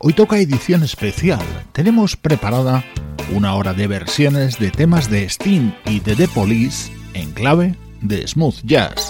Hoy toca edición especial. Tenemos preparada una hora de versiones de temas de Sting y de The Police en clave de smooth jazz.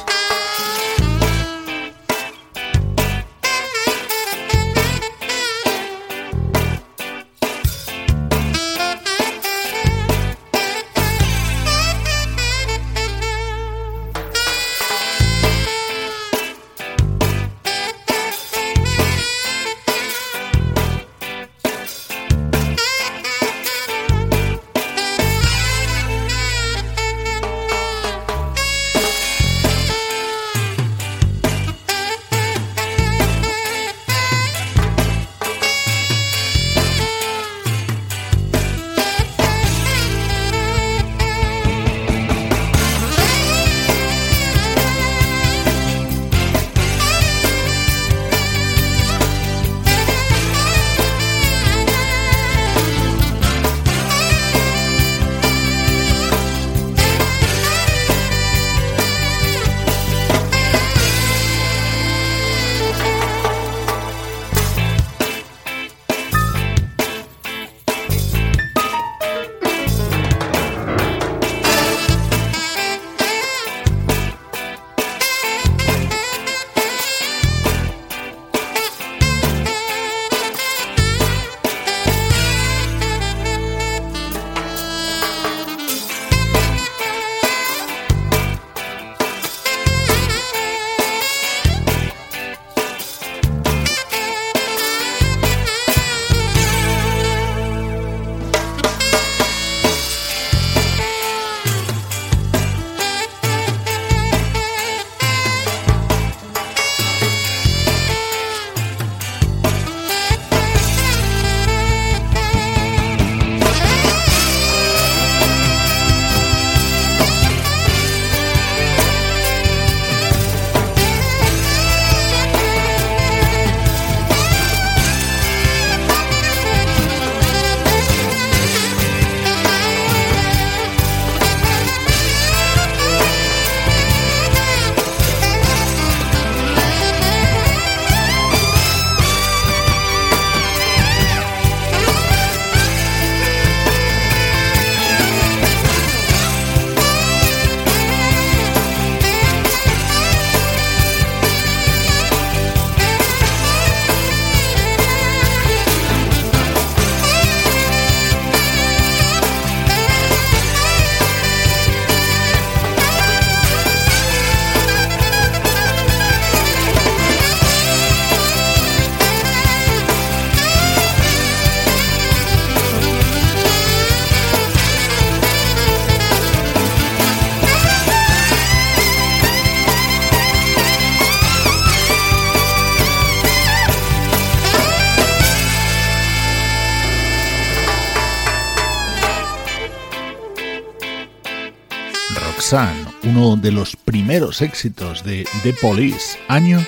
Uno de los primeros éxitos de The Police, año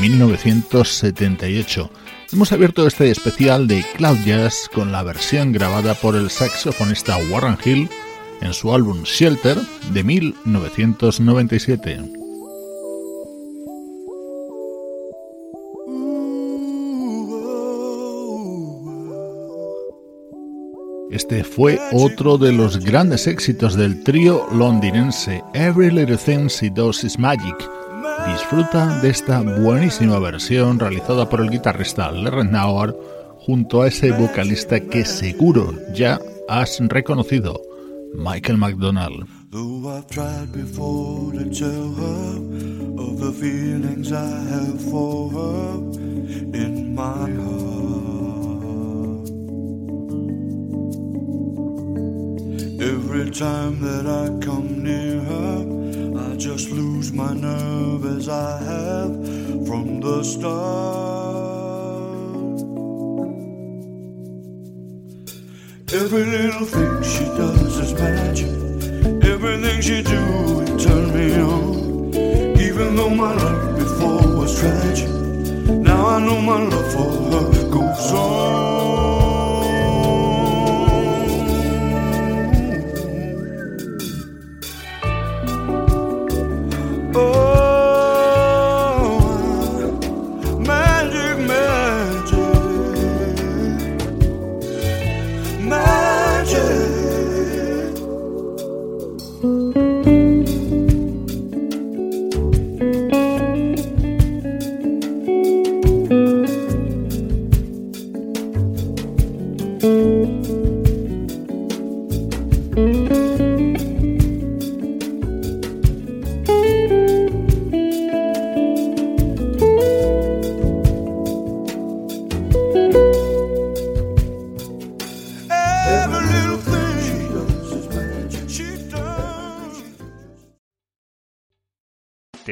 1978. Hemos abierto este especial de Cloud Jazz con la versión grabada por el saxofonista Warren Hill en su álbum Shelter de 1997. Este fue otro de los grandes éxitos del trío londinense Every Little Thing She Does Is Magic. Disfruta de esta buenísima versión realizada por el guitarrista Larry Nauer junto a ese vocalista que seguro ya has reconocido, Michael McDonald. Every time that I come near her, I just lose my nerve as I have from the start. Every little thing she does is magic. Everything she do, it turn me on. Even though my life before was tragic, now I know my love for her goes on.